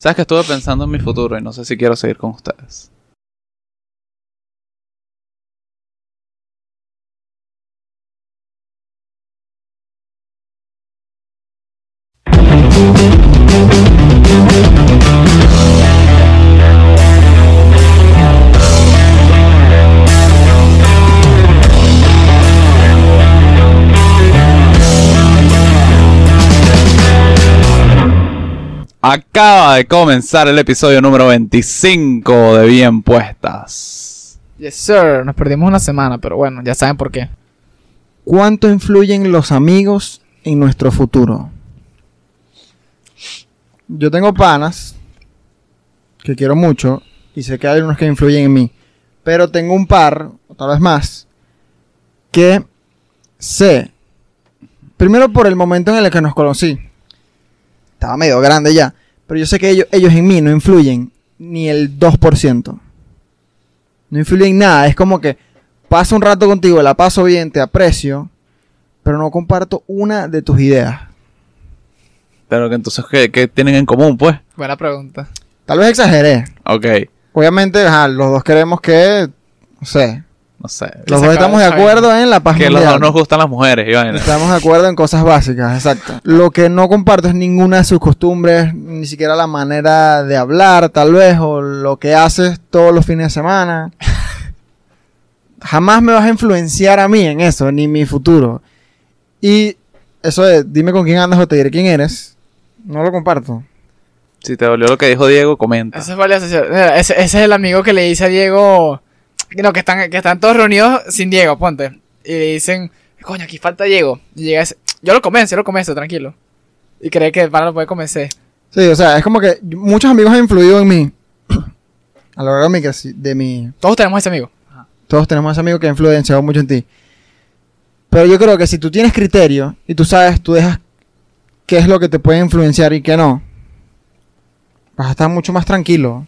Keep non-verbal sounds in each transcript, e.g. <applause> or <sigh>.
Sabes que estuve pensando en mi futuro y no sé si quiero seguir con ustedes. Acaba de comenzar el episodio número 25 de Bien Puestas. Yes, sir. Nos perdimos una semana, pero bueno, ya saben por qué. ¿Cuánto influyen los amigos en nuestro futuro? Yo tengo panas que quiero mucho y sé que hay unos que influyen en mí, pero tengo un par, o tal vez más, que sé, primero por el momento en el que nos conocí, estaba medio grande ya, pero yo sé que ellos, ellos en mí no influyen ni el 2%. No influyen en nada, es como que paso un rato contigo, la paso bien, te aprecio, pero no comparto una de tus ideas. Pero que entonces, ¿qué, qué tienen en común, pues? Buena pregunta. Tal vez exageré. Ok, Obviamente, ajá, los dos queremos que, no sé, no sé. los se dos estamos de acuerdo en la paz Que los mundial. dos nos gustan las mujeres, vaina. Estamos de acuerdo en cosas básicas, exacto. Lo que no comparto es ninguna de sus costumbres, ni siquiera la manera de hablar, tal vez, o lo que haces todos los fines de semana. Jamás me vas a influenciar a mí en eso, ni mi futuro. Y eso de dime con quién andas o te diré quién eres, no lo comparto. Si te dolió lo que dijo Diego, comenta. Ese es, ese es el amigo que le dice a Diego. No, que están, que están todos reunidos sin Diego, ponte. Y le dicen, coño, aquí falta Diego. Y llega ese. Yo lo convenzo, yo lo convenzo, tranquilo. Y cree que el pana lo puede convencer. Sí, o sea, es como que muchos amigos han influido en mí. <clears throat> A lo largo de mi, de mi, Todos tenemos ese amigo. Todos tenemos ese amigo que ha influenciado mucho en ti. Pero yo creo que si tú tienes criterio y tú sabes, tú dejas qué es lo que te puede influenciar y qué no, vas a estar mucho más tranquilo.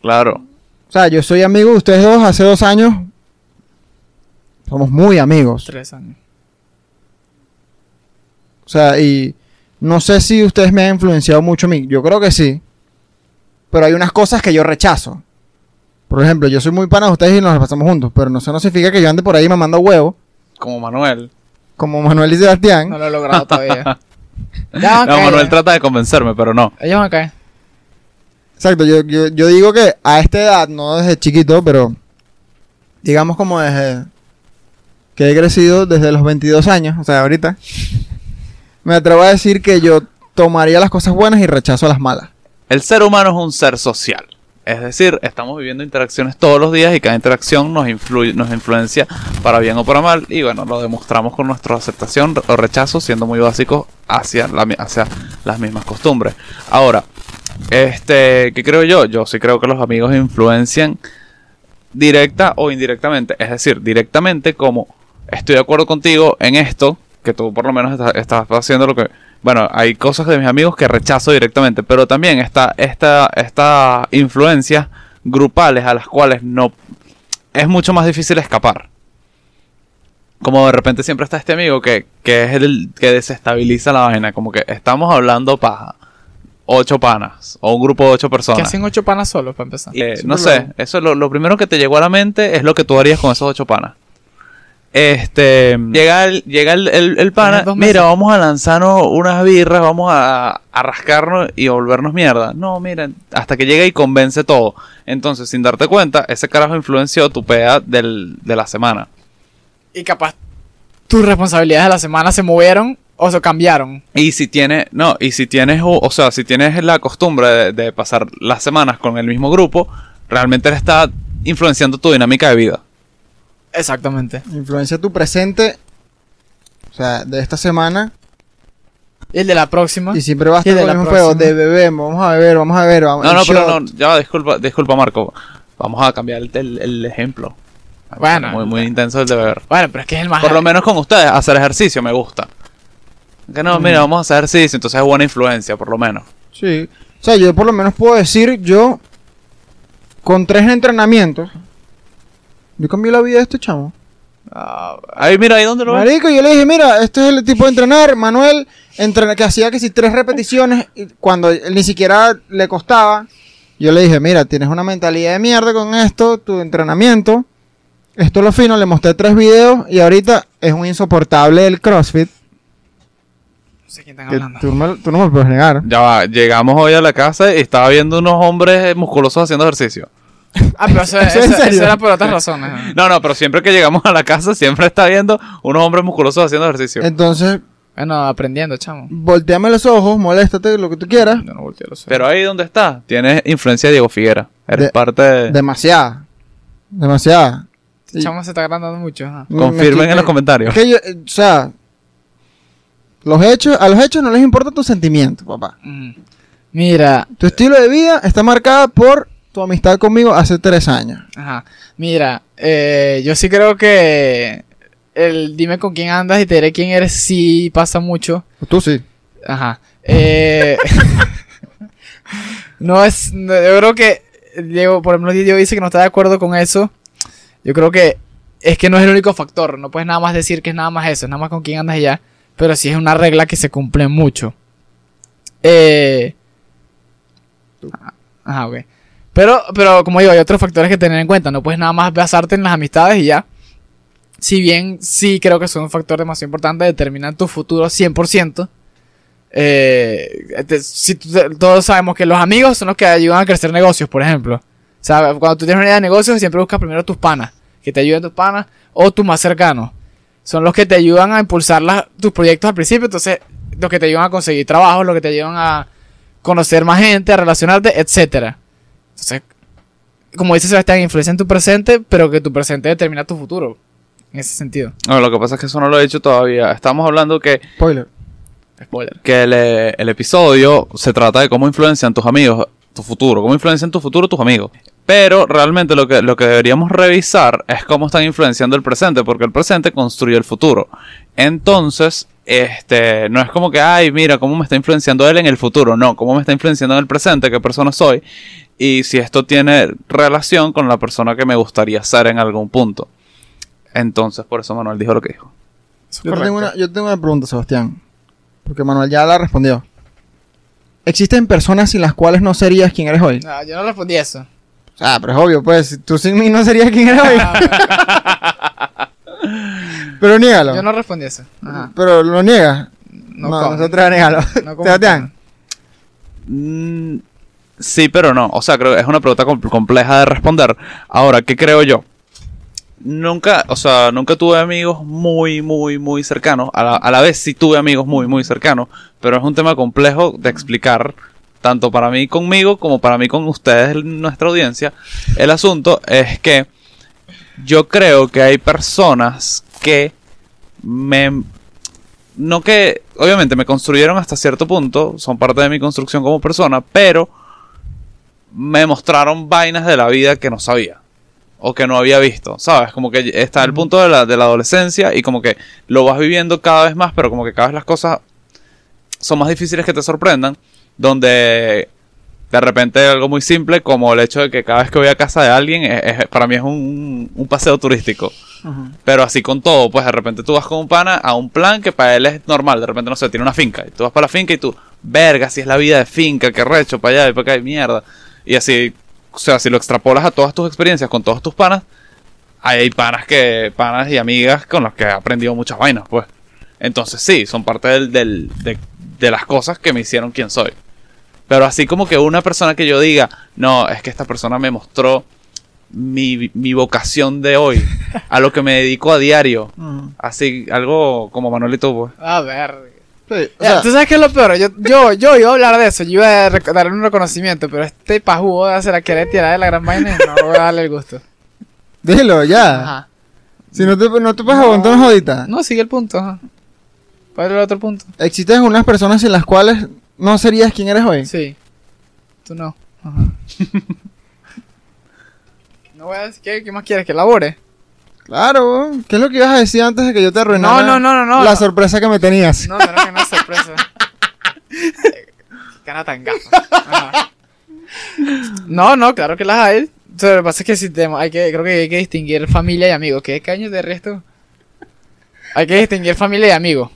Claro. O sea, yo soy amigo de ustedes dos hace dos años. Somos muy amigos. Tres años. O sea, y no sé si ustedes me han influenciado mucho a mí. Yo creo que sí. Pero hay unas cosas que yo rechazo. Por ejemplo, yo soy muy pana de ustedes y nos las pasamos juntos. Pero no, eso no significa que yo ande por ahí mamando huevo. Como Manuel. Como Manuel y Sebastián. No lo he logrado todavía. <laughs> ya No, Manuel trata de convencerme, pero no. Ellos van a caer. Exacto, yo, yo, yo digo que a esta edad, no desde chiquito, pero digamos como desde que he crecido desde los 22 años, o sea, ahorita, me atrevo a decir que yo tomaría las cosas buenas y rechazo las malas. El ser humano es un ser social. Es decir, estamos viviendo interacciones todos los días y cada interacción nos, influye, nos influencia para bien o para mal. Y bueno, lo demostramos con nuestra aceptación o rechazo, siendo muy básicos hacia, hacia las mismas costumbres. Ahora, este, ¿qué creo yo? Yo sí creo que los amigos influencian directa o indirectamente. Es decir, directamente como estoy de acuerdo contigo en esto, que tú por lo menos estás, haciendo lo que... Bueno, hay cosas de mis amigos que rechazo directamente, pero también está esta, esta influencias grupales a las cuales no... Es mucho más difícil escapar. Como de repente siempre está este amigo que, que es el que desestabiliza la vaina. Como que estamos hablando paja. Ocho panas. O un grupo de ocho Que personas. hacen ocho panas solos para empezar. Eh, no sé, lo- eso lo, lo primero que te llegó a la mente es lo que tú harías con esos ocho panas. Este, llega el, llega el, el- el pana, mira, vamos a lanzarnos unas birras, vamos a, a rascarnos y a volvernos mierda. No, miren, hasta que llega y convence todo. Entonces, sin darte cuenta, ese carajo influenció tu pea del, de la semana. Y capaz tus responsabilidades de la semana se movieron o se cambiaron. Y si tienes, no, y si tienes, o, o sea, si tienes la costumbre de, de pasar las semanas con el mismo grupo, realmente le está influenciando tu dinámica de vida. Exactamente. Influencia tu presente, o sea, de esta semana, Y el de la próxima. y siempre vas a estar el mismo juego, de bebemos, vamos a beber, vamos a beber, vamos No, no, pero no, ya, disculpa, disculpa Marco. Vamos a cambiar el, el- el ejemplo. Bueno. Muy, muy intenso el de beber. Bueno, pero es que es el más. Por lo menos con ustedes, hacer ejercicio me gusta. Que no, mira, vamos a hacer ejercicio, entonces es buena influencia, por lo menos. Sí. O sea, yo por lo menos puedo decir, yo, con tres entrenamientos, yo cambié la vida de este chamo. Ah, ahí, mira, ahí donde lo ves. Marico, yo le dije, mira, este es el tipo de entrenar, Manuel, entrena- que hacía que si tres repeticiones, y cuando él ni siquiera le costaba, yo le dije, mira, tienes una mentalidad de mierda con esto, tu entrenamiento, esto es lo fino, le mostré tres videos y ahorita es un insoportable el CrossFit. No sé quién están que hablando. tú, me- tú no me puedes negar. Ya va, llegamos hoy a la casa y estaba viendo unos hombres musculosos haciendo ejercicio. Ah, pero eso, <laughs> ¿Eso era por otras razones. <laughs> No, no, pero siempre que llegamos a la casa siempre está viendo unos hombres musculosos haciendo ejercicio. Entonces, Bueno, aprendiendo, chamo. volteame los ojos, moléstate, lo que tú quieras. Yo no volteo los ojos. Pero ahí donde está, tienes influencia de Diego Figuera. Eres De- parte de... Demasiada. Demasiada. Este chamo se está agrandando mucho. Confirmen me- en los comentarios. Es que yo, eh, o sea, los hechos, a los hechos no les importa tu sentimiento, papá. Ujú. Mira, Tu estilo de vida está marcada por tu amistad conmigo hace tres años. Ajá. Mira, eh, yo sí creo que el dime con quién andas y te diré quién eres sí pasa mucho. Tú sí. Ajá. Eh, <laughs> no es. no, yo creo que. Diego, por ejemplo, Diego dice que no está de acuerdo con eso. Yo creo que es que no es el único factor. No puedes nada más decir que es nada más eso. Es nada más con quién andas y ya. Pero sí es una regla que se cumple mucho. Eh. Ajá, ok. Pero, pero como digo, hay otros factores que tener en cuenta. No puedes nada más basarte en las amistades y ya. Si bien sí creo que son un factor demasiado importante, determinan tu futuro 100%. Eh, todos sabemos que los amigos son los que ayudan a crecer negocios, por ejemplo. O sea, cuando tú tienes una idea de negocio, siempre buscas primero tus panas, que te ayuden tus panas, o tus más cercanos. Son los que te ayudan a impulsar las- tus proyectos al principio, entonces, los que te ayudan a conseguir trabajo, los que te ayudan a conocer más gente, a relacionarte, etcétera. Entonces, como dice Sebastián, influencia en tu presente, pero que tu presente determina tu futuro. En ese sentido. No, lo que pasa es que eso no lo he dicho todavía. Estamos hablando que, Spoiler. Spoiler. que el, eh, el episodio se trata de cómo influencian tus amigos tu futuro, cómo influencian tu futuro tus amigos. Pero realmente lo que, lo que deberíamos revisar es cómo están influenciando el presente, porque el presente construye el futuro. Entonces, este, no es como que, ay, mira, cómo me está influenciando él en el futuro. No, cómo me está influenciando en el presente, qué persona soy. Y si esto tiene relación con la persona que me gustaría ser en algún punto. Entonces, por eso Manuel dijo lo que dijo. Yo tengo, una, yo tengo una pregunta, Sebastián. Porque Manuel ya la respondió. ¿Existen personas sin las cuales no serías quien eres hoy? No, yo no respondí eso. Ah, pero es obvio, pues. Tú sin mí no serías quien eres hoy. <laughs> pero niégalo. Yo no respondí eso. Ajá. Pero lo niegas. No, No, nosotros a negarlo. no Sebastián. Mm, sí, pero no. O sea, creo que es una pregunta com- compleja de responder. Ahora, ¿qué creo yo? Nunca, o sea, nunca tuve amigos muy, muy, muy cercanos. A la, a la vez sí tuve amigos muy, muy cercanos. Pero es un tema complejo de explicar. Tanto para mí conmigo como para mí con ustedes, nuestra audiencia. El asunto es que yo creo que hay personas que me no que obviamente me construyeron hasta cierto punto, son parte de mi construcción como persona, pero me mostraron vainas de la vida que no sabía o que no había visto, ¿sabes? Como que está el punto de la, de la adolescencia y como que lo vas viviendo cada vez más, pero como que cada vez las cosas son más difíciles que te sorprendan, donde de repente algo muy simple como el hecho de que cada vez que voy a casa de alguien, es- es- para mí es un, un paseo turístico. Pero así con todo, pues de repente tú vas con un pana a un plan que para él es normal. De repente, no sé, tiene una finca. Y tú vas para la finca y tú, verga, si es la vida de finca, que recho, para allá y para acá, y mierda. Y así, o sea, si lo extrapolas a todas tus experiencias con todos tus panas, hay panas que, panas y amigas con los que he aprendido muchas vainas, pues. Entonces sí, son parte del, del- de, de las cosas que me hicieron quien soy. Pero así como que una persona que yo diga, no, es que esta persona me mostró mi, mi vocación de hoy, a lo que me dedico a diario. <laughs> Mm. Así, algo como Manuelito, pues. A ver. Sí, o Ya, sea, ¿Tú sabes qué es lo peor? Yo, yo, yo iba a hablar de eso, yo iba a darle un reconocimiento, pero este pajugo de hacer a querer tirar de la gran vaina y no voy a darle el gusto. <laughs> dilo ya. Ajá. Si no te, no te puedes aguantar una jodita. No, sigue el punto, ajá. ¿Cuál es el otro punto? Existen unas personas sin las cuales no serías quien eres hoy. Sí. Tú no. Ajá. <laughs> no voy a decir, ¿qué, qué más quieres? ¿Que labore? Claro, ¿qué es lo que ibas a decir antes de que yo te arruinara? No, no, no, no, no, La sorpresa que me tenías. No, no, no, que no es sorpresa. <laughs> Cara tan gafa. No, no, claro que las hay. O sea, lo que pasa es que si te- hay que, creo que hay que distinguir familia y amigos. ¿Qué caños de resto? Hay que distinguir familia y amigos.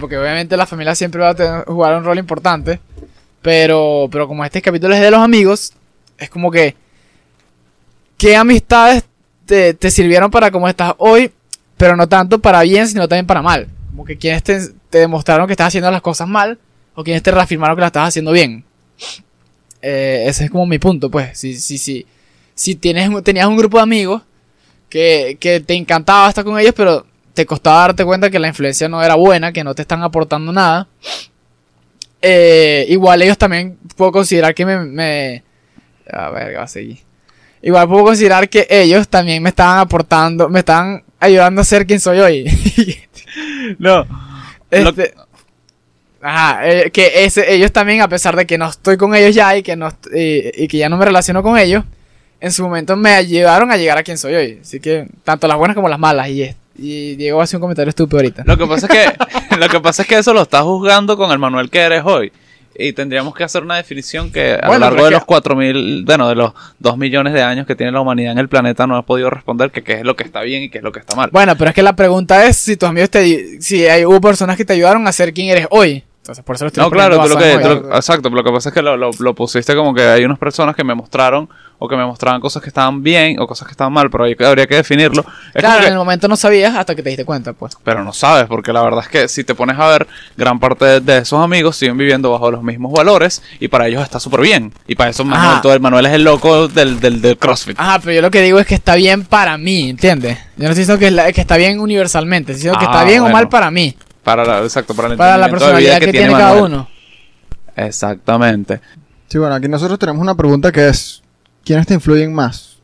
Porque obviamente la familia siempre va a jugar un rol importante. Pero, pero como este capítulo es de los amigos, es como que. ¿Qué amistades te, te sirvieron para cómo estás hoy? Pero no tanto para bien, sino también para mal. Como que quienes te, demostraron que estás haciendo las cosas mal, o quienes te reafirmaron que las estás haciendo bien. Eh, ese es como mi punto, pues. Si, si, si, si tienes, tenías un grupo de amigos que, que te encantaba estar con ellos, pero te costaba darte cuenta que la influencia no era buena, que no te están aportando nada. Eh, igual ellos también puedo considerar que me... me a ver, va a seguir. Igual puedo considerar que ellos también me estaban aportando, me estaban ayudando a ser quien soy hoy. <laughs> No. Lo- Este, ajá, eh, que ese, ellos también, a pesar de que no estoy con ellos ya y que, no, y, y que ya no me relaciono con ellos, en su momento me ayudaron a llegar a quien soy hoy. Así que, tanto las buenas como las malas. Y, es- y Diego hace un comentario estúpido ahorita. Lo que pasa es que <laughs> lo que pasa es que eso lo estás juzgando con el Manuel que eres hoy. Y tendríamos que hacer una definición que a lo Bueno, largo de los que- 4000, bueno, de los 2 millones de años que tiene la humanidad en el planeta no has podido responder que qué es lo que está bien y qué es lo que está mal. Bueno, pero es que la pregunta es si tus amigos te... Si hay, hubo personas que te ayudaron a ser quien eres hoy. Entonces, por eso lo estoy No, claro, tú lo que, tú lo- exacto, lo que pasa es que lo, lo- lo pusiste como que hay unas personas que me mostraron o que me mostraban cosas que estaban bien o cosas que estaban mal, pero ahí habría que definirlo. Es Claro, que- en el momento no sabías hasta que te diste cuenta, pues. pero no sabes, porque la verdad es que si te pones a ver, gran parte de, de esos amigos siguen viviendo bajo los mismos valores y para ellos está súper bien. Y para eso Manuel, Ajá. todo el Manuel es el loco del, del, del CrossFit. Ajá, pero yo lo que digo es que está bien para mí, ¿entiendes? Yo no estoy diciendo que, es la- que está bien universalmente, estoy diciendo que Ah, está bien o mal para mí, Para la, exacto, para el para la entendimiento de vida personalidad que, tiene, cada uno. Exactamente. Sí, bueno, aquí nosotros tenemos una pregunta que es, ¿quiénes te influyen más?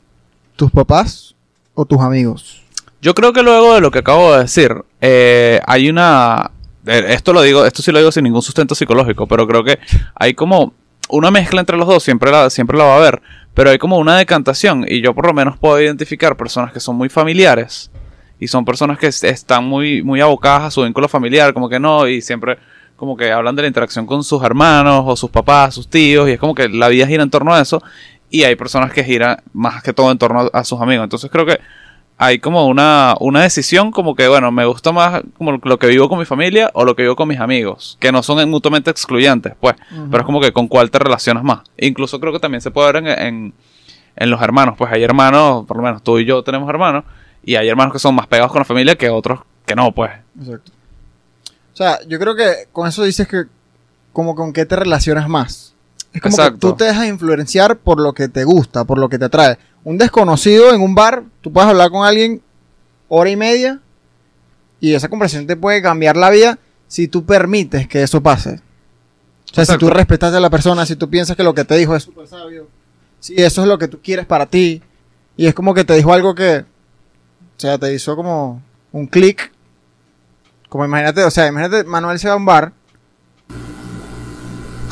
¿Tus papás o tus amigos? Yo creo que luego de lo que acabo de decir, eh, hay una... eh, Esto lo digo, esto sí lo digo sin ningún sustento psicológico, pero creo que hay como una mezcla entre los dos, siempre la, siempre la va a haber, pero hay como una decantación y yo por lo menos puedo identificar personas que son muy familiares y son personas que es- están muy, muy abocadas a su vínculo familiar, como que no, y siempre como que hablan de la interacción con sus hermanos o sus papás, sus tíos, y es como que la vida gira en torno a eso, y hay personas que giran más que todo en torno a, a sus amigos. Entonces creo que hay como una, una decisión como que, bueno, me gusta más como lo que vivo con mi familia o lo que vivo con mis amigos, que no son mutuamente excluyentes, pues, pero es como que con cuál te relacionas más. Incluso creo que también se puede ver en, en, en los hermanos, pues hay hermanos, por lo menos tú y yo tenemos hermanos, y hay hermanos que son más pegados con la familia que otros que no, pues. Exacto. O sea, yo creo que con eso dices que como con qué te relacionas más. Es como que tú te dejas influenciar por lo que te gusta, por lo que te atrae. Un desconocido en un bar, tú puedes hablar con alguien hora y media y esa conversación te puede cambiar la vida si tú permites que eso pase. O sea, si tú respetas a la persona, si tú piensas que lo que te dijo es súper sabio, si eso es lo que tú quieres para ti y es como que te dijo algo que, o sea, te hizo como un clic como imagínate, o sea, imagínate, Manuel se va a un bar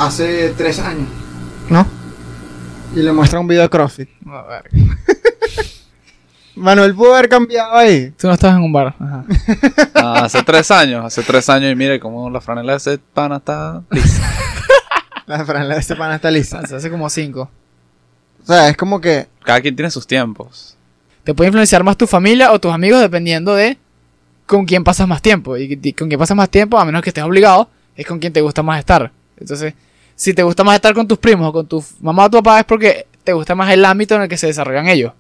hace tres años, ¿no? Y le muestra un video de CrossFit. A ver. <laughs> Manuel pudo haber cambiado ahí. Tú no estabas en un bar. Ajá. <laughs> Ah, hace tres años, hace tres años y mire cómo la franela de ese pana está lisa. <laughs> La franela de este pana está lista. Hace, hace como cinco. O sea, es como que, Cada quien tiene sus tiempos. Te puede influenciar más tu familia o tus amigos dependiendo de con quién pasas más tiempo. Y y con quién pasas más tiempo, a menos que estés obligado, es con quien te gusta más estar. Entonces, si te gusta más estar con tus primos o con tu mamá o tu papá, es porque te gusta más el ámbito en el que se desarrollan ellos.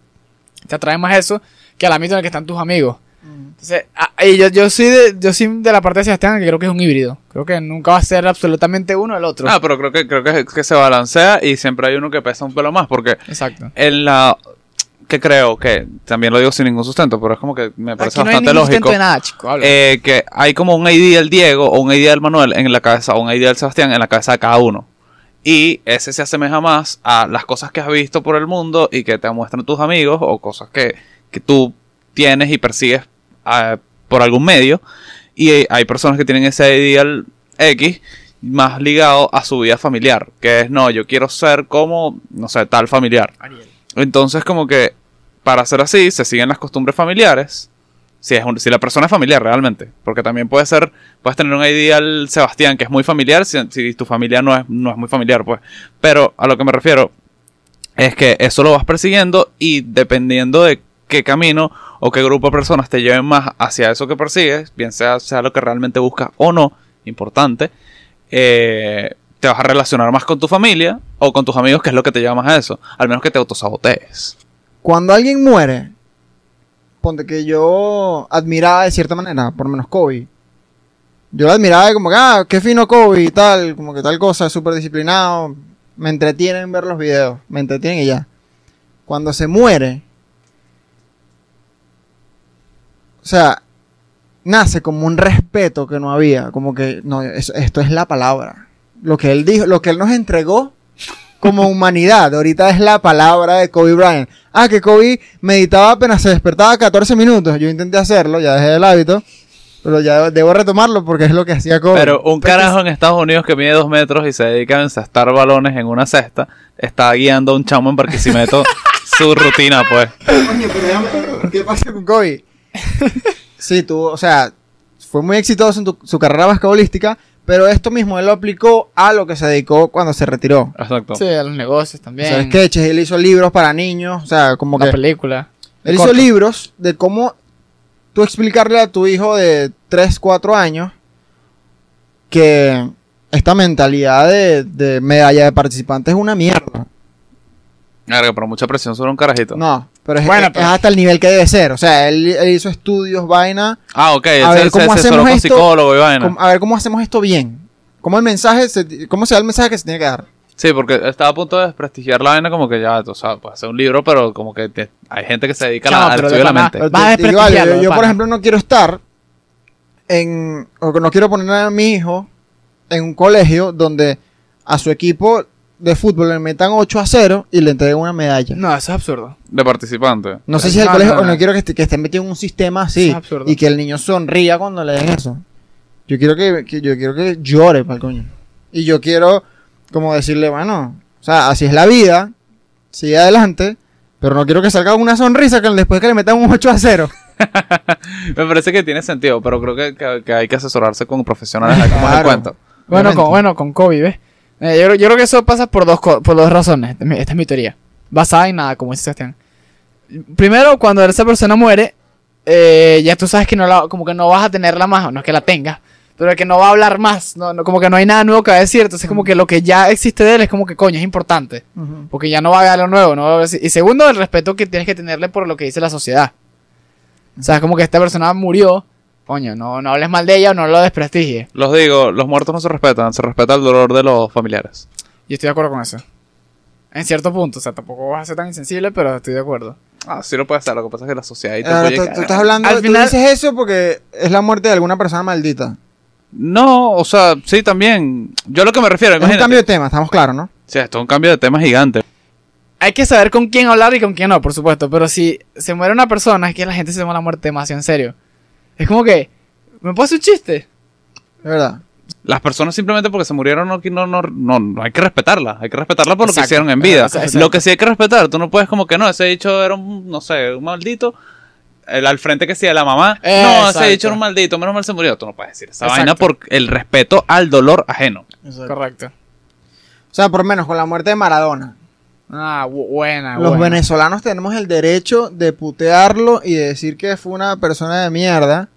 Te atrae más eso que el ámbito en el que están tus amigos. Entonces, ah, y yo, yo soy de, yo soy de la parte de Sebastián que creo que es un híbrido. Creo que nunca va a ser absolutamente uno el otro. Ah, pero creo que creo que, que se balancea y siempre hay uno que pesa un pelo más porque Exacto. en la que creo que también lo digo sin ningún sustento, pero es como que me parece Aquí no hay bastante ningún lógico de nada, chico. habla. eh, que hay como un ID del Diego o un ID del Manuel en la cabeza o un ID del Sebastián en la cabeza de cada uno. Y ese se asemeja más a las cosas que has visto por el mundo y que te muestran tus amigos o cosas que, que tú tienes y persigues ah, por algún medio. Y eh, hay personas que tienen ese ideal X más ligado a su vida familiar, que es no, yo quiero ser como, no sé, tal familiar. Entonces como que para hacer así se siguen las costumbres familiares. Si, es si la persona es familiar realmente. Porque también puede ser, puedes tener un ideal Sebastián que es muy familiar si, si tu familia no es, no es muy familiar, pues. Pero a lo que me refiero es que eso lo vas persiguiendo y dependiendo de qué camino o qué grupo de personas te lleven más hacia eso que persigues, bien sea, sea lo que realmente buscas o no, importante, eh, te vas a relacionar más con tu familia o con tus amigos, que es lo que te lleva más a eso, al menos que te autosabotees. Cuando alguien muere, ponte que yo admiraba de cierta manera, por menos Kobe. Yo lo admiraba de como que, ah, qué fino Kobe y tal, como que tal cosa, súper disciplinado. Me entretienen ver los videos, me entretienen y ya. Cuando se muere, o sea, nace como un respeto que no había, como que, no, esto es la palabra. Lo que él dijo, lo que él nos entregó como humanidad, ahorita es la palabra de Kobe Bryant. Ah, que Kobe meditaba apenas se despertaba 14 minutos. Yo intenté hacerlo, ya dejé el hábito, pero ya debo retomarlo porque es lo que hacía Kobe. Pero un carajo en Estados Unidos que mide dos metros y se dedica a encestar balones en una cesta, está guiando a un chamo en Barquisimeto <laughs> su rutina, pues. Pero ¿qué pasa con Kobe? sí, tuvo, o sea, fue muy exitoso en tu- su carrera basquetbolística, pero esto mismo él lo aplicó a lo que se dedicó cuando se retiró. Exacto. Sí, a los negocios O también. sea, sketches, él hizo libros para niños, o sea, como la que película. él hizo libros de cómo tú explicarle a tu hijo de 3, 4 años que esta mentalidad de, de medalla de participante es una mierda. Verga, pero mucha presión sobre un carajito. No, pero es, Bueno, es pero- hasta el nivel que debe ser. O sea, él, él hizo estudios, vaina, Ah, ok. Él A se, ver, ¿cómo asesoró hacemos esto? psicólogo y vaina. cómo- a ver cómo hacemos esto bien. ¿Cómo el mensaje se, cómo se da el mensaje que se tiene que dar? Sí, porque estaba a punto de desprestigiar la vaina como que ya, tú sabes, puedes hacer un libro, pero como que te- hay gente que se dedica a al estudio de la mente. Vas a desprestigiarlo, yo, por ejemplo, no quiero estar en. O que no quiero poner a mi hijo en un colegio donde a su equipo de fútbol le metan 8 a 0 y le entreguen una medalla. No, No, eso es absurdo. De participante. sé si es el No, colegio no, o no no. quiero que, esté- que esté metido en un sistema así Eso es absurdo. y que el niño sonría cuando le den eso. Yo quiero que, que- yo quiero que llore para el coño. Y yo quiero como decirle, bueno, o sea, así es la vida, sigue adelante, pero no quiero que salga una sonrisa que después que le metan un 8 a 0. <laughs> Me parece que tiene sentido, pero creo que, que- que hay que asesorarse con profesionales Claro. cuento. Bueno, con, bueno, con Kobe, ¿ves? Eh, yo, creo- yo creo que eso pasa por dos, por dos razones. Esta es mi- teoría. Basada en nada, como dice Sebastián. Primero, cuando esa persona muere, eh, ya tú sabes que no la, como que no vas a tenerla más, no es que la tengas, pero que no va a hablar más, no, no- como que no hay nada nuevo que va a decir, entonces como que lo que ya existe de él es como que coño, es importante, porque ya no va a haber algo nuevo, no y segundo, el respeto que tienes que tenerle por lo que dice la sociedad. O sea, es como que esta persona murió, coño, no, no hables mal de ella o no lo desprestigies. Los digo, los muertos no se respetan, se respeta el dolor de los familiares. Yo estoy de acuerdo con eso. En cierto punto, o sea, tampoco vas a ser tan insensible, pero estoy de acuerdo. Ah, sí lo puede hacer, lo que pasa es que la sociedad ahí te Ahora, puede tú, llegar. tú estás hablando, Al tú final- dices eso porque es la muerte de alguna persona maldita. No, o sea, sí también. Yo lo que me refiero, Es un imagínate. cambio de tema, estamos claros, ¿no? Sí, esto es un cambio de tema gigante. Hay que saber con quién hablar y con quién no, por supuesto. Pero si se muere una persona, es que la gente se toma la muerte demasiado en serio. Es como que, ¿me puedo hacer un chiste? Es verdad. Las personas simplemente porque se murieron no, no, no, no, no hay que respetarlas. Hay que respetarlas por lo que hicieron en vida. Exacto. Lo que sí hay que respetar, tú no puedes como que no, ese dicho era un, no sé, un maldito. El al frente que sí de la mamá. No, Exacto. ese dicho era un maldito, menos mal se murió. Tú no puedes decir esa Exacto. vaina por el respeto al dolor ajeno. Correcto. O sea, por menos con la muerte de Maradona. Ah, bu- buena, Los buena. venezolanos tenemos el derecho de putearlo y de decir que fue una persona de mierda.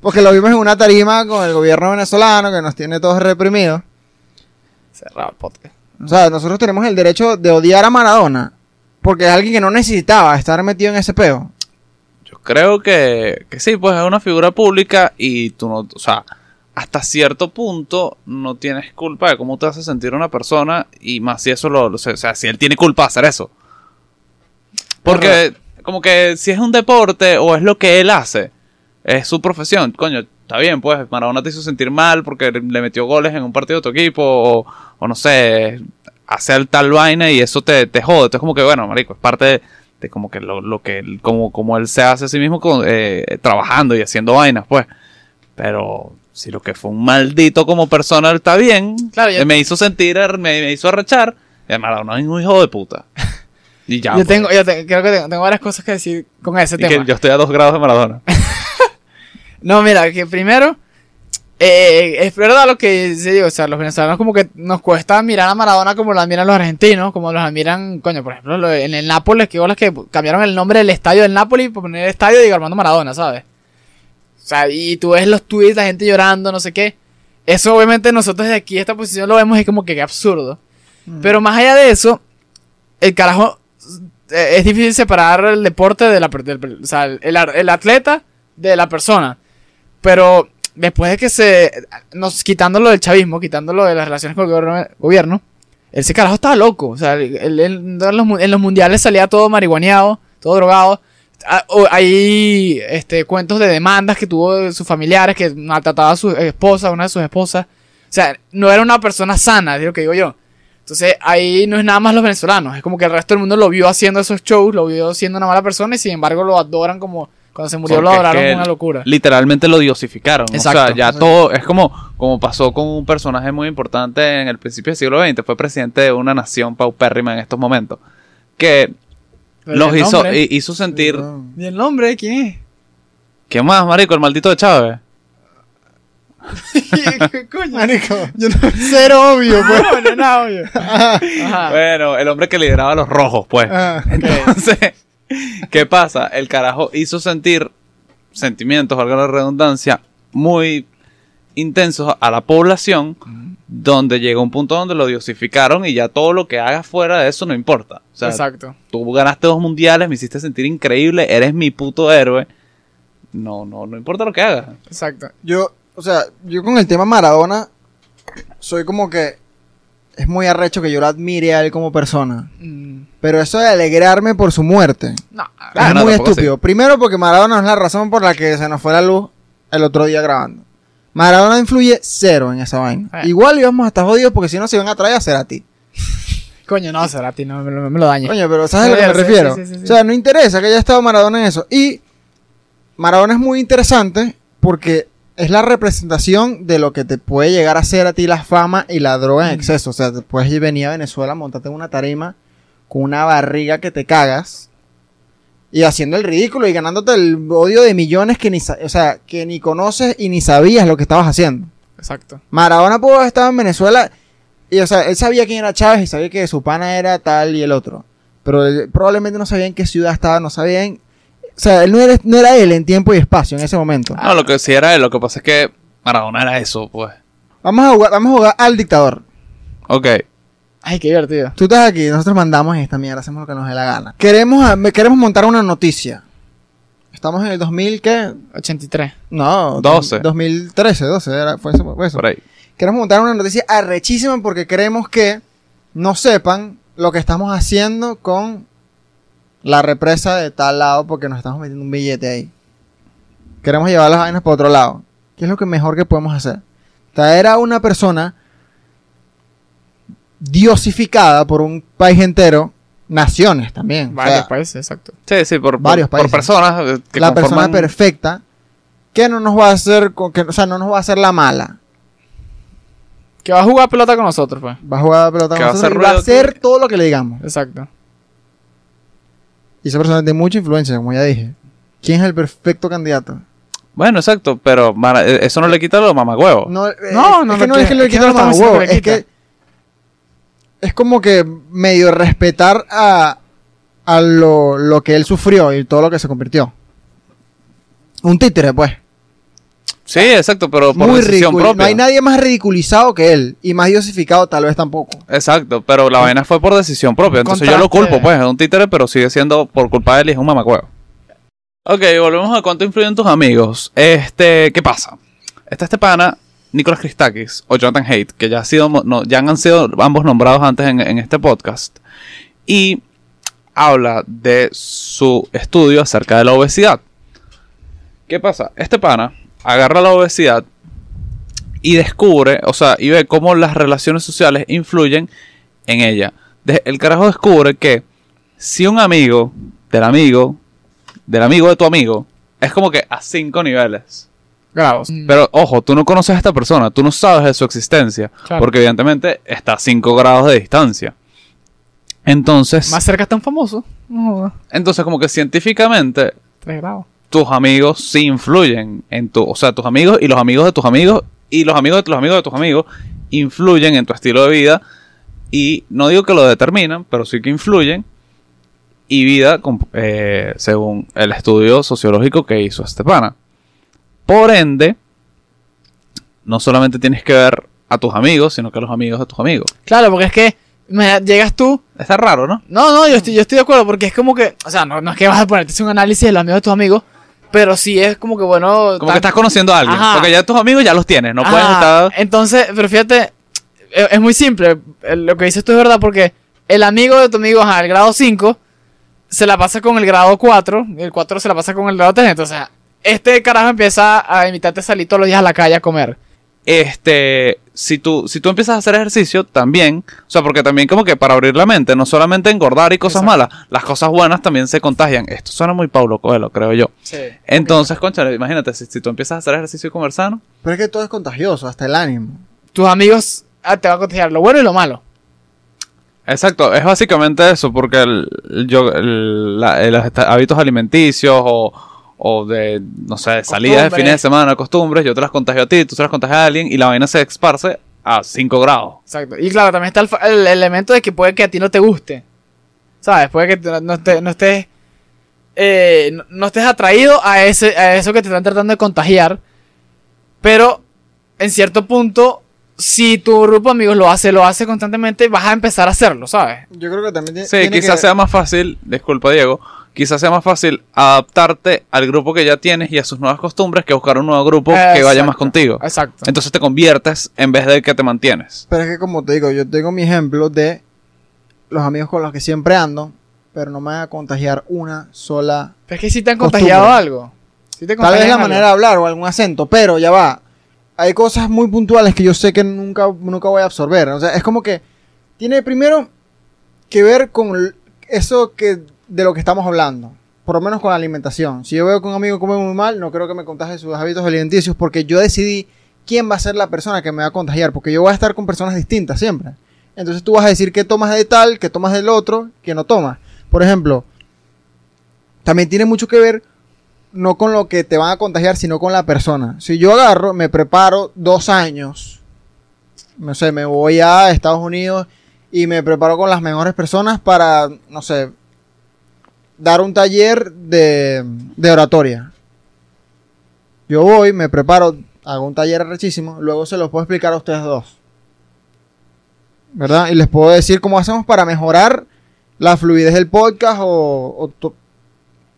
Porque lo vimos en una tarima con el gobierno venezolano que nos tiene todos reprimidos. Cerrado el podcast. O sea, nosotros tenemos el derecho de odiar a Maradona. Porque es alguien que no necesitaba estar metido en ese peo. Yo creo que, que sí, pues es una figura pública y tú no, o sea, hasta cierto punto no tienes culpa de cómo te hace sentir una persona y más si eso lo, lo- o sea, si él tiene culpa de hacer eso. Porque como que si es un deporte o es lo que él hace, es su profesión, coño, está bien, pues Maradona te hizo sentir mal porque le metió goles en un partido de tu equipo o, o no sé, hacer tal vaina y eso te, te jode. Entonces como que bueno, marico, es parte de, de como que lo, lo que como, como él se hace a sí mismo con, eh, trabajando y haciendo vainas, pues. Pero si lo que fue un maldito como persona está bien, Claro, yo- eh, me hizo sentir, me, me hizo arrechar, Maradona es un hijo de puta. <laughs> Y ya. yo pues. tengo, yo te- creo que tengo, tengo varias cosas que decir con ese Y que tema. yo estoy a dos grados de Maradona. <laughs> No, mira, que primero, eh, es verdad lo que se digo, o sea, los venezolanos como que nos cuesta mirar a Maradona como lo admiran los argentinos, como los admiran, coño, por ejemplo, lo- en el Nápoles, que las que cambiaron el nombre del estadio del Nápoles por poner el estadio de Armando Maradona, ¿sabes? O sea, y tú ves los tweets, la gente llorando, no sé qué. Eso obviamente nosotros desde aquí, esta posición lo vemos y es como que qué absurdo. Pero más allá de eso, el carajo eh, es difícil separar el deporte de la del- o sea, el, atleta de la persona. Pero después de que se nos quitándolo del chavismo, quitándolo de las relaciones con el gobierno, ese carajo estaba loco, o sea, él- él- en, los, en los mundiales salía todo marihuaneado, todo drogado. Ah, Hay este, cuentos de demandas que tuvo de sus familiares que maltrataba a su esposa, una de sus esposas. O sea, no era una persona sana, es lo que digo yo. Entonces ahí no es nada más los venezolanos, es como que el resto del mundo lo vio haciendo esos shows, lo vio siendo una mala persona y sin embargo lo adoran como cuando se murió lo es adoraron que como una locura. Literalmente lo diosificaron. O sea, Exacto. ya todo es como, como pasó con un personaje muy importante en el principio del siglo XX. Fue presidente de una nación paupérrima en estos momentos. Que los hizo, hizo sentir. ¿Y el nombre? ¿Quién es? ¿Qué más, marico? El maldito de Chávez. ¿Qué <laughs> coño? Marico, yo no, cero obvio, pues. No, no, no, obvio. <laughs> Ajá. Bueno, el hombre que lideraba a los rojos, pues. Ah, Entonces, ¿qué pasa? El carajo hizo sentir sentimientos, valga la redundancia, muy intensos a la población, donde llega un punto donde lo diosificaron y ya todo lo que hagas fuera de eso no importa. O sea, Exacto. tú ganaste dos mundiales, me hiciste sentir increíble, eres mi puto héroe. No, no, no importa lo que hagas. Exacto. Yo, o sea, yo con el tema Maradona soy como que es muy arrecho que yo lo admire a él como persona. Mm, Pero eso de alegrarme por su muerte no, Ah, es no, muy estúpido. Primero porque Maradona es la razón por la que se nos fue la luz el otro día grabando. Maradona influye cero en esa vaina. Eh. Igual íbamos a estar jodidos porque si no se iban a traer a Cerati. <laughs> Coño, no, Cerati, no me lo, me lo dañe. Coño, pero ¿sabes a lo que me refiero? sí, sí, sí, O sea, no interesa que haya estado Maradona en eso. Y Maradona es muy interesante porque es la representación de lo que te puede llegar a hacer a ti la fama y la droga en exceso. O sea, te puedes venir a Venezuela, montarte en una tarima con una barriga que te cagas y haciendo el ridículo y ganándote el odio de millones que ni, o sea, que ni conoces y ni sabías lo que estabas haciendo. Exacto. Maradona pudo haber estado en Venezuela y, o sea, él sabía quién era Chávez y sabía que su pana era tal y el otro. Pero él probablemente no sabía en qué ciudad estaba, no sabía en... O sea, él no era, no era él en tiempo y espacio en ese momento. No, lo que sí era él, lo que pasa es que Maradona era eso, pues. Vamos a jugar, vamos a jugar al dictador. Ok. Ay, qué divertido. Tú estás aquí, nosotros mandamos esta mierda, hacemos lo que nos dé la gana. Queremos, a- queremos montar una noticia. Estamos en el 2000, ¿qué? 83. No, 12. 2013, 12, era, fue eso. fue eso. Por ahí. Queremos montar una noticia arrechísima porque queremos que no sepan lo que estamos haciendo con la represa de tal lado porque nos estamos metiendo un billete ahí. Queremos llevar las vainas para otro lado. ¿Qué es lo que mejor que podemos hacer? Traer a una persona diosificada por un país entero, naciones también. o Varios sea, países, exacto. Sí, sí, por, por- Varios por países. personas eh, que la persona perfecta que no nos va a hacer, con- que, o sea, no nos va a hacer la mala. Que va a jugar pelota con nosotros, pues. Va a jugar a pelota Que con va a nosotros hacer y va a hacer que- todo lo que le digamos. Exacto. Y esa persona tiene mucha influencia, como ya dije. ¿Quién es el perfecto candidato? Bueno, exacto, pero eh, eso no le quita lo mamagüevo. No, No, es no que no es que le quita no los le es que es como que medio respetar a, a lo, lo que él sufrió y todo lo que se convirtió. Un títere, pues. Sí, exacto, pero por Muy decisión propia. No hay nadie más ridiculizado que él. Y más diosificado tal vez tampoco. Exacto, pero la vaina fue por decisión propia. Entonces yo lo culpo, pues, es un títere, pero sigue siendo por culpa de él y es un mamacuevo. Ok, volvemos a cuánto influyen tus amigos. Este, ¿qué pasa? Está este pana, Nicolas Christakis, o Jonathan Haidt, que ya, han sido ambos nombrados antes en, en este podcast. Y habla de su estudio acerca de la obesidad. ¿Qué pasa? Este pana agarra la obesidad y descubre, o sea, y ve cómo las relaciones sociales influyen en ella. El carajo descubre que si un amigo del amigo del amigo de tu amigo es como que a cinco niveles. Grados. Pero ojo, tú no conoces a esta persona, tú no sabes de su existencia, Claro. porque evidentemente está a 5 grados de distancia. Entonces, Más cerca está un famoso. No, entonces como que científicamente 3 grados. tus amigos sí influyen en tu, o sea, tus amigos y los amigos de tus amigos Y los amigos de los amigos de tus amigos influyen en tu estilo de vida. Y no digo que lo determinan, pero sí que influyen. Y vida, eh, según el estudio sociológico que hizo este pana. Por ende, no solamente tienes que ver a tus amigos, sino que a los amigos de tus amigos. Claro, porque es que me- llegas tú. Está raro, ¿no? No, no, yo estoy, yo estoy de acuerdo, porque es como que. O sea, no, no es que vas a ponerte un análisis de los amigos de tus amigos, pero sí es como que bueno. Como que estás conociendo a alguien. Ajá. Porque ya tus amigos ya los tienes. No puedes estar. Entonces, pero fíjate, es, es muy simple. Lo que dices tú es verdad porque el amigo de tu amigo, el grado 5, se la pasa con el grado 4, el 4 se la pasa con el grado 3. Entonces, este carajo empieza a invitarte a salir todos los días a la calle a comer. este, si tú, si tú empiezas a hacer ejercicio, también, o sea, porque también como que para abrir la mente, no solamente engordar y cosas Exacto. malas, las cosas buenas también se contagian. Esto suena muy Paulo Coelho, creo yo. Sí. Entonces, concha, imagínate, si, si tú empiezas a hacer ejercicio y comer sano, Pero es que todo es contagioso, hasta el ánimo. Tus amigos ah, te van a contagiar lo bueno y lo malo. exacto, es básicamente eso, porque el, el- yo, el- la- los hábitos alimenticios o, o de, no sé, de salidas de fines de semana, costumbres, yo te las contagio a ti, tú se las contagias a alguien y la vaina se esparce a 5 grados. Exacto. Y claro, también está el, elemento de que puede que a ti no te guste. ¿Sabes? Puede que no, esté- no estés. eh, no, no estés atraído a, ese, a eso que te están tratando de contagiar. Pero en cierto punto, si tu grupo de amigos lo hace, lo hace constantemente, vas a empezar a hacerlo, ¿sabes? Yo creo que también tiene- Sí, tiene quizás que- sea más fácil, disculpa Diego, quizás sea más fácil adaptarte al grupo que ya tienes y a sus nuevas costumbres que buscar un nuevo grupo que vaya más contigo. Exacto. Entonces te conviertes en vez de que te mantienes. Pero es que como te digo, yo tengo mi ejemplo de los amigos con los que siempre ando, pero no me van a contagiar una sola... Pero es que si te han Costumbre. contagiado algo. Si te Tal vez la algo. manera de hablar o algún acento, pero ya va. Hay cosas muy puntuales que yo sé que nunca, nunca voy a absorber. O sea, es como que tiene primero que ver con eso que de lo que estamos hablando. Por lo menos con la alimentación. Si yo veo que un amigo come muy mal, no creo que me contagie sus hábitos alimenticios porque yo decidí quién va a ser la persona que me va a contagiar. Porque yo voy a estar con personas distintas siempre. Entonces tú vas a decir qué tomas de tal, qué tomas del otro, qué no tomas. Por ejemplo, también tiene mucho que ver no con lo que te van a contagiar, sino con la persona. Si yo agarro, me preparo dos años, no sé, me voy a Estados Unidos y me preparo con las mejores personas para, no sé, dar un taller de, de oratoria. Yo voy, me preparo, hago un taller rechísimo, luego se los puedo explicar a ustedes dos. ¿Verdad? Y les puedo decir cómo hacemos para mejorar la fluidez del podcast o,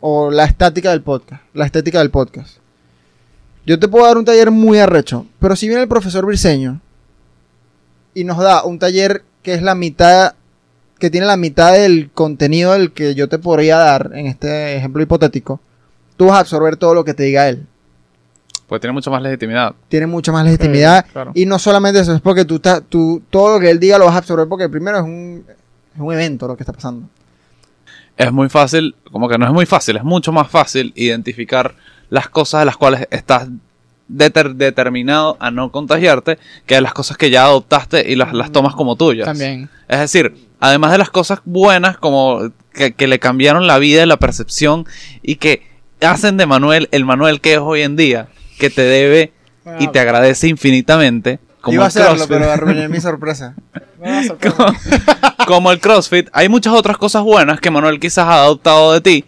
o la estática del podcast, la estética del podcast. Yo te puedo dar un taller muy arrecho, pero si viene el profesor Briseño y nos da un taller que es la mitad, que tiene la mitad del contenido del que yo te podría dar en este ejemplo hipotético, tú vas a absorber todo lo que te diga él. Pues tiene mucha más legitimidad. Tiene mucha más legitimidad Sí, claro. y no solamente eso, es porque tú, estás, tú todo lo que él diga lo vas a absorber porque primero es un, es un evento lo que está pasando. Es muy fácil, como que no es muy fácil, es mucho más fácil identificar las cosas de las cuales estás deter- determinado a no contagiarte que de las cosas que ya adoptaste y las, las tomas como tuyas. También. Es decir, además de las cosas buenas como que, que le cambiaron la vida y la percepción y que hacen de Manuel el Manuel que es hoy en día, que te debe y te agradece infinitamente. Como Iba a hacerlo, CrossFit. pero arruiné mi <laughs> sorpresa. como, como el CrossFit, hay muchas otras cosas buenas que Manuel quizás ha adoptado de ti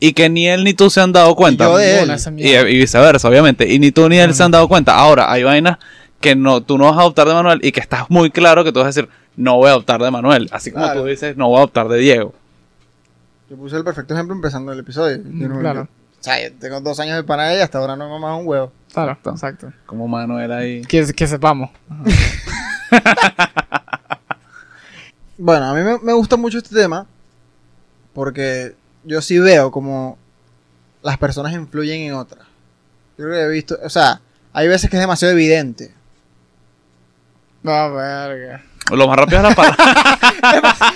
y que ni él ni tú se han dado cuenta. yo de él. Ninguna, esa Y, mierda. y viceversa, obviamente. Y ni tú ni él se han dado cuenta. Ahora, hay vainas que no, tú no vas a adoptar de Manuel y que estás muy claro que tú vas a decir, no voy a adoptar de Manuel. Así como Claro. tú dices, no voy a adoptar de Diego. Yo puse el perfecto ejemplo empezando el episodio. Yo no- claro. yo- o sea, yo tengo dos años de pana y hasta ahora no he mamado un huevo. Claro, Exacto. exacto. Como Manuel ahí. Que, que sepamos. <laughs> Bueno, a mí me, me gusta mucho este tema porque yo sí veo como las personas influyen en otras. Yo creo que he visto, o sea, hay veces que es demasiado evidente. No, verga. Lo más rápido es la palabra.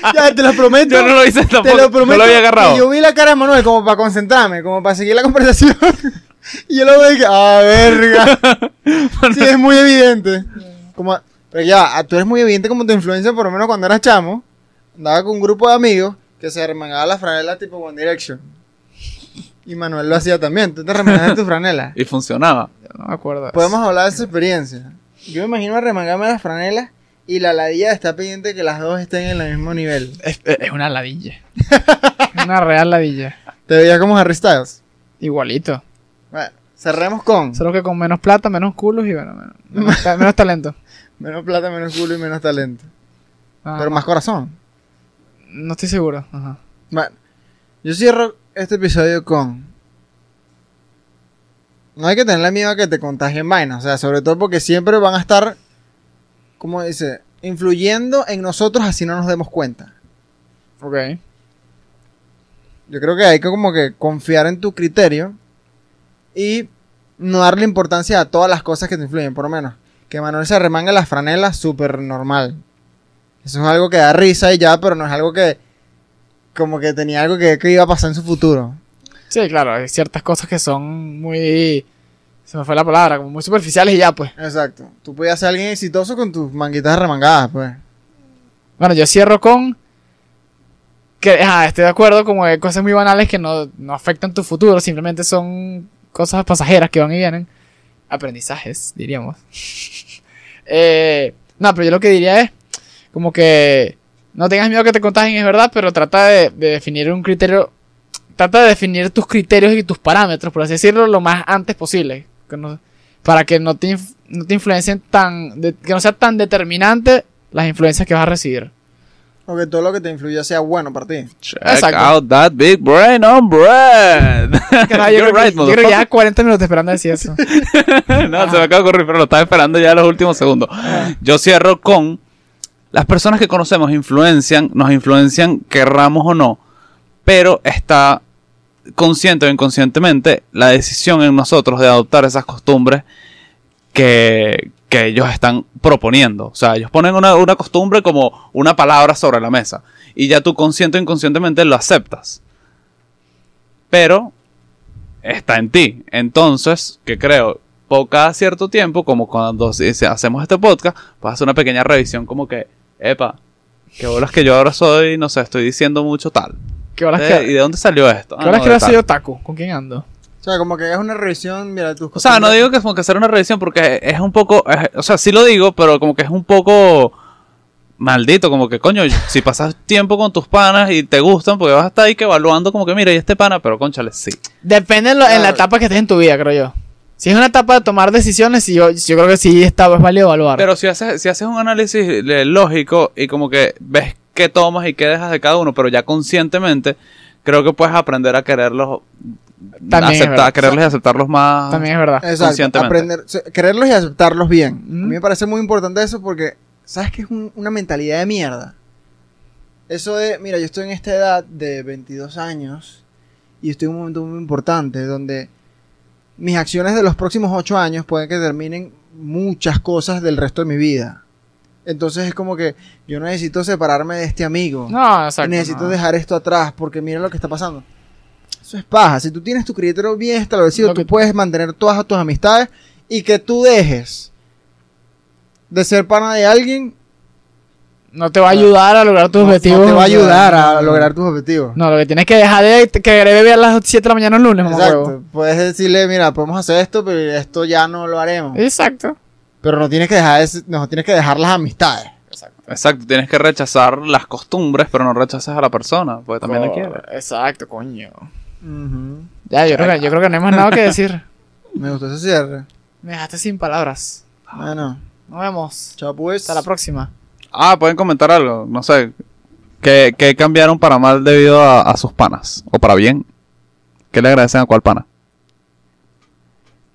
<laughs> ya, te lo prometo. Yo no lo hice te tampoco. lo prometo. no lo había agarrado. Yo vi la cara de Manuel como para concentrarme, como para seguir la <laughs> conversación. y yo lo veo y que, ah, verga. <laughs> sí, es muy evidente. Como, pero ya, ah, tú eres muy evidente como tu influencia, por lo menos cuando eras chamo. Andaba con un grupo de amigos que se remangaba la franela tipo One Direction. Y Manuel lo hacía también. Tú te remangabas tu franela. Y funcionaba. Yo no me acuerdo. de Podemos hablar de esa experiencia. Yo me imagino arremangarme las franelas y la ladilla está pendiente que las dos estén en el mismo nivel. Es, es una ladilla. una real ladilla. Te veía como Harry Styles. Igualito. Bueno, cerremos con Solo que con menos plata, menos culos y bueno, menos, menos, ta- menos talento. <laughs> menos plata, menos culo y menos talento. Pero más corazón. No estoy seguro. Ajá. Bueno, yo cierro este episodio con. No hay que tenerle miedo a que te contagien vainas. O sea, sobre todo porque siempre van a estar, como dice, influyendo en nosotros así no nos demos cuenta. Ok. Yo creo que hay que como que confiar en tu criterio y no darle importancia a todas las cosas que te influyen, por lo menos. Que Manuel se remanga las franelas, súper normal. Eso es algo que da risa y ya, pero no es algo que como que tenía algo que, que iba a pasar en su futuro. Sí, claro, hay ciertas cosas que son muy. Se me fue la palabra, como muy superficiales y ya, pues. Exacto. Tú podías ser alguien exitoso con tus manguitas remangadas, pues. Bueno, yo cierro con. Que, ajá, estoy de acuerdo, como hay cosas muy banales que no, no afectan tu futuro, simplemente son cosas pasajeras que van y vienen. Aprendizajes, diríamos. <laughs> Eh, no, pero yo lo que diría es, como que no tengas miedo que te contagien, es verdad, pero trata de, de definir un criterio. Trata de definir tus criterios y tus parámetros, por así decirlo, lo más antes posible. Que no- para que no te, inf- no te influencien tan. de- que no sea tan determinante las influencias que vas a recibir. O que todo lo que te influya sea bueno para ti. Check Exacto. out that big brain on bread. Carajo, yo, You're creo que, right, yo creo que ya motherfucker. 40 minutos esperando decir eso. <laughs> no, se me acaba de ocurrir, pero lo estaba esperando ya en los últimos segundos. Yo cierro con las personas que conocemos influencian, nos influencian, querramos o no, pero está consciente o inconscientemente la decisión en nosotros de adoptar esas costumbres que, que ellos están proponiendo. O sea, ellos ponen una, una costumbre como una palabra sobre la mesa y ya tú consciente o inconscientemente lo aceptas. Pero está en ti. Entonces, que creo, cada cierto tiempo, como cuando hacemos este podcast, pues hacer una pequeña revisión como que, epa, qué bolas que yo ahora soy, no sé, estoy diciendo mucho tal. ¿Qué horas Eh, ¿Y de dónde salió esto? ¿qué Ah, horas no, que soy otaku? ¿Con quién ando? O sea, como que es una revisión, mira, tus O sea, no digo que es como que hacer una revisión porque es un poco, es- o sea, sí lo digo, pero como que es un poco maldito, como que coño, si pasas tiempo con tus panas y te gustan, porque vas a estar ahí que evaluando como que mira, y este pana, pero conchale, sí. Depende en, lo- en la etapa que estés en tu vida, creo yo. Si es una etapa de tomar decisiones, yo, yo creo que sí está, es válido evaluar. Pero si haces, si haces un análisis eh, lógico y como que ves qué tomas y qué dejas de cada uno, pero ya conscientemente, creo que puedes aprender a quererlos, También aceptar, verdad. quererlos y aceptarlos más. También es verdad. Exacto, conscientemente. aprender, quererlos y aceptarlos bien. Mm. A mí me parece muy importante eso porque, ¿sabes qué es un- una mentalidad de mierda? Eso de, mira, yo estoy en esta edad de 22 años y estoy en un momento muy importante donde mis acciones de los próximos 8 años pueden que determinen muchas cosas del resto de mi vida. Entonces es como que yo necesito separarme de este amigo. No, exacto. necesito no. dejar esto atrás porque mira lo que está pasando. Eso es paja. Si tú tienes tu criterio bien establecido, tú que- puedes mantener todas tus amistades y que tú dejes de ser pana de alguien, No te va a ayudar a lograr tus no- objetivos. no te va a ayudar a lograr tus objetivos. No, lo que tienes que dejar de querer beber a las 7 de la mañana el lunes, Exacto. Puedes decirle, mira, podemos hacer esto, pero esto ya no lo haremos. Exacto. Pero no tienes que dejar, no tienes que dejar las amistades. Exacto, tienes que rechazar las costumbres, pero no rechaces a la persona, porque también la Oh, quieres. Exacto, coño. Ya, yo creo, que, yo creo que no hay más nada que decir. <laughs> Me gustó ese cierre. Me dejaste sin palabras. Bueno, Nos vemos. chao pues. Hasta la próxima. Ah, pueden comentar algo, no sé. ¿Qué, qué cambiaron para mal debido a, a sus panas? ¿O para bien? ¿Qué le agradecen a cuál pana?